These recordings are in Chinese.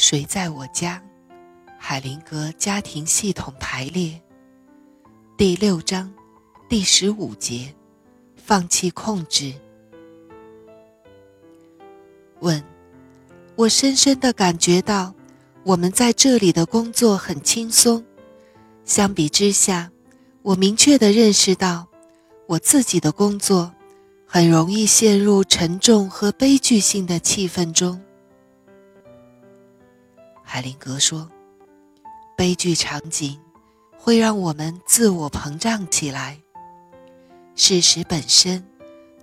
谁在我家？海灵格家庭系统排列第六章第十五节：放弃控制。问：我深深的感觉到，我们在这里的工作很轻松。相比之下，我明确的认识到，我自己的工作很容易陷入沉重和悲剧性的气氛中。海灵格说：“悲剧场景会让我们自我膨胀起来。事实本身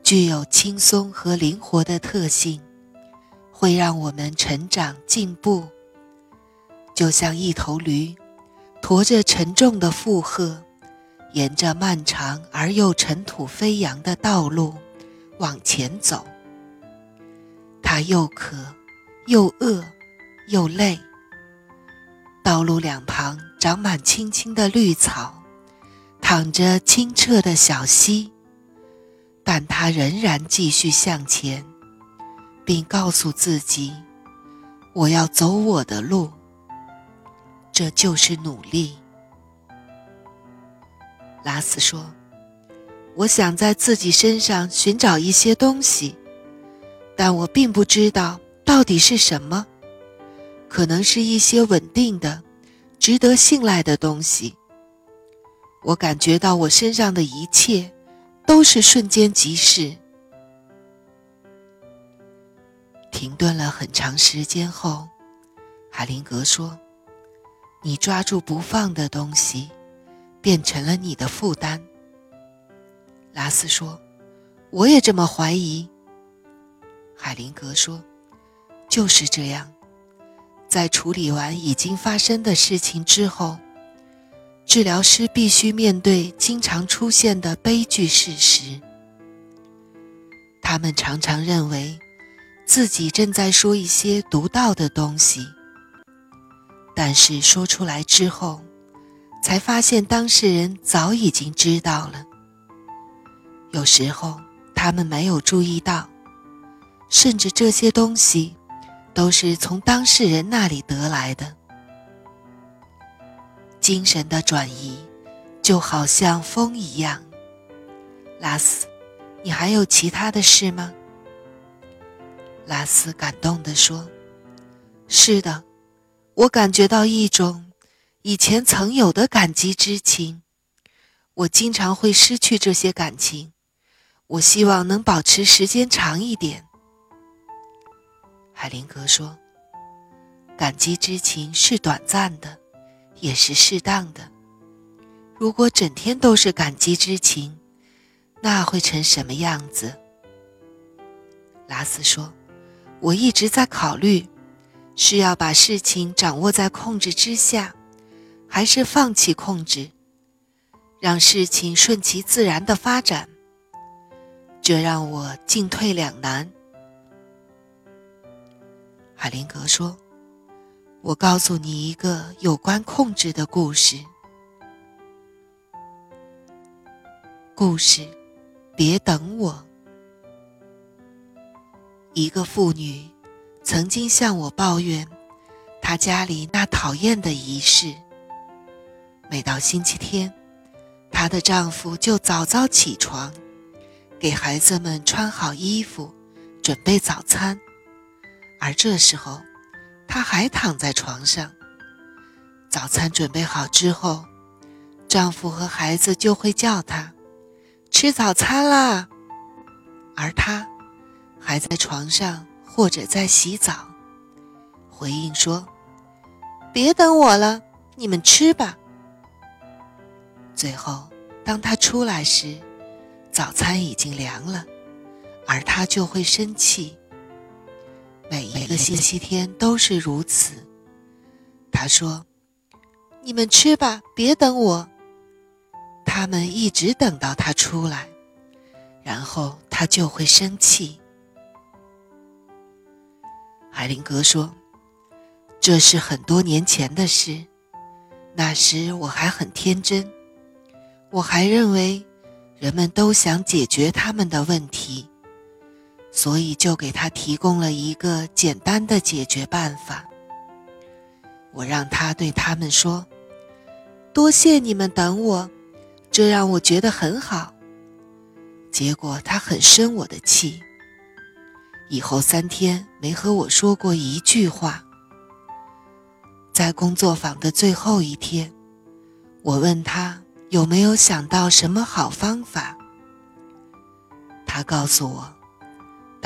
具有轻松和灵活的特性，会让我们成长进步。就像一头驴，驮着沉重的负荷，沿着漫长而又尘土飞扬的道路往前走。它又渴，又饿，又累。”道路两旁长满青青的绿草，淌着清澈的小溪，但他仍然继续向前，并告诉自己：“我要走我的路。”这就是努力。拉斯说：“我想在自己身上寻找一些东西，但我并不知道到底是什么。”可能是一些稳定的、值得信赖的东西。我感觉到我身上的一切都是瞬间即逝。停顿了很长时间后，海灵格说：“你抓住不放的东西，变成了你的负担。”拉斯说：“我也这么怀疑。”海灵格说：“就是这样。”在处理完已经发生的事情之后，治疗师必须面对经常出现的悲剧事实。他们常常认为自己正在说一些独到的东西，但是说出来之后，才发现当事人早已经知道了。有时候他们没有注意到，甚至这些东西。都是从当事人那里得来的。精神的转移，就好像风一样。拉斯，你还有其他的事吗？拉斯感动地说：“是的，我感觉到一种以前曾有的感激之情。我经常会失去这些感情，我希望能保持时间长一点。”海灵格说：“感激之情是短暂的，也是适当的。如果整天都是感激之情，那会成什么样子？”拉斯说：“我一直在考虑，是要把事情掌握在控制之下，还是放弃控制，让事情顺其自然的发展。这让我进退两难。”海灵格说：“我告诉你一个有关控制的故事。故事，别等我。一个妇女曾经向我抱怨，她家里那讨厌的仪式。每到星期天，她的丈夫就早早起床，给孩子们穿好衣服，准备早餐。”而这时候，她还躺在床上。早餐准备好之后，丈夫和孩子就会叫她吃早餐啦，而她还在床上或者在洗澡，回应说：“别等我了，你们吃吧。”最后，当她出来时，早餐已经凉了，而她就会生气。每一个星期天都是如此。他说：“你们吃吧，别等我。”他们一直等到他出来，然后他就会生气。海灵格说：“这是很多年前的事，那时我还很天真，我还认为人们都想解决他们的问题。”所以就给他提供了一个简单的解决办法。我让他对他们说：“多谢你们等我，这让我觉得很好。”结果他很生我的气，以后三天没和我说过一句话。在工作坊的最后一天，我问他有没有想到什么好方法。他告诉我，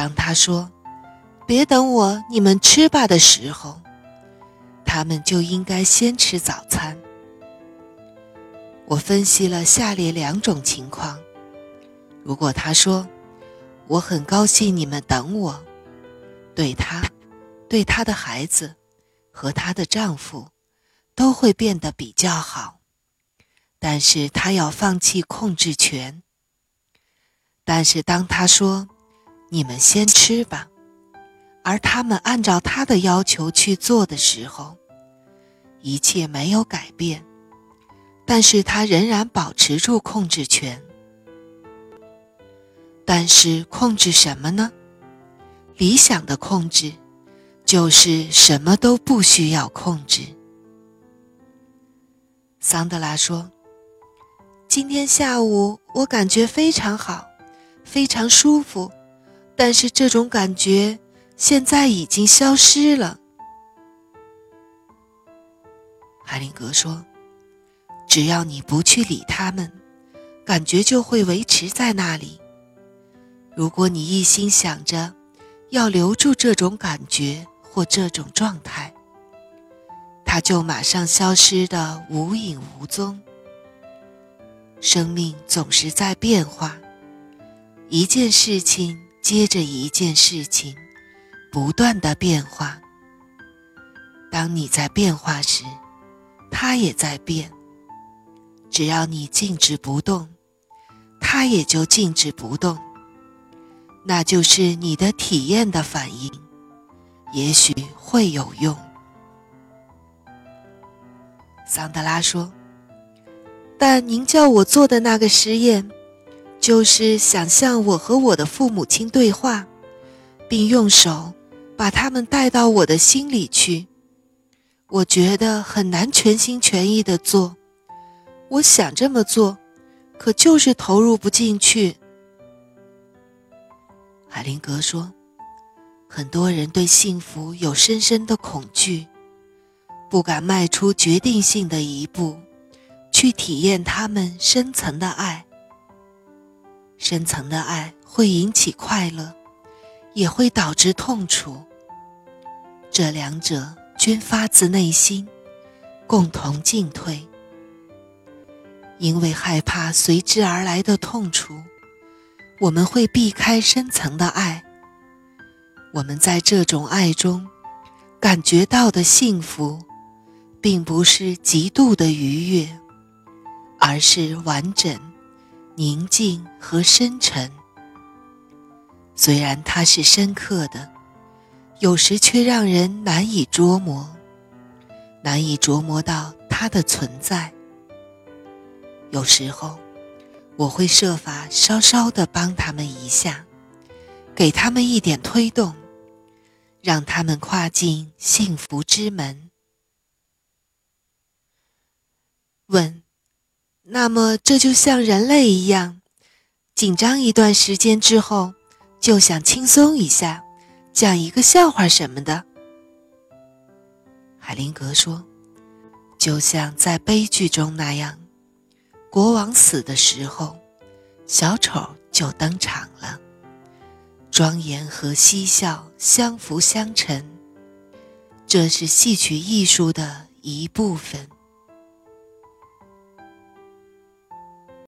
当他说“别等我，你们吃吧”的时候，他们就应该先吃早餐。我分析了下列两种情况：如果他说“我很高兴你们等我”，对他、对他的孩子。和她的丈夫都会变得比较好，但是他要放弃控制权。但是当他说“你们先吃吧”，而他们按照他的要求去做的时候，一切没有改变，但是他仍然保持住控制权。但是控制什么呢？理想的控制。就是什么都不需要控制。桑德拉说：“今天下午我感觉非常好，非常舒服，但是这种感觉现在已经消失了。”海林格说：“只要你不去理他们，感觉就会维持在那里。如果你一心想着要留住这种感觉，”或这种状态，它就马上消失的无影无踪。生命总是在变化，一件事情接着一件事情，不断的变化。当你在变化时，它也在变。只要你静止不动，它也就静止不动。那就是你的体验的反应。也许会有用，桑德拉说。但您叫我做的那个实验，就是想象我和我的父母亲对话，并用手把他们带到我的心里去。我觉得很难全心全意的做。我想这么做，可就是投入不进去。海灵格说。很多人对幸福有深深的恐惧，不敢迈出决定性的一步，去体验他们深层的爱。深层的爱会引起快乐，也会导致痛楚。这两者均发自内心，共同进退。因为害怕随之而来的痛楚，我们会避开深层的爱。我们在这种爱中感觉到的幸福，并不是极度的愉悦，而是完整、宁静和深沉。虽然它是深刻的，有时却让人难以捉摸，难以琢磨到它的存在。有时候，我会设法稍稍的帮他们一下，给他们一点推动。让他们跨进幸福之门。问：那么这就像人类一样，紧张一段时间之后，就想轻松一下，讲一个笑话什么的。海灵格说：“就像在悲剧中那样，国王死的时候，小丑就登场了。”庄严和嬉笑相辅相成，这是戏曲艺术的一部分。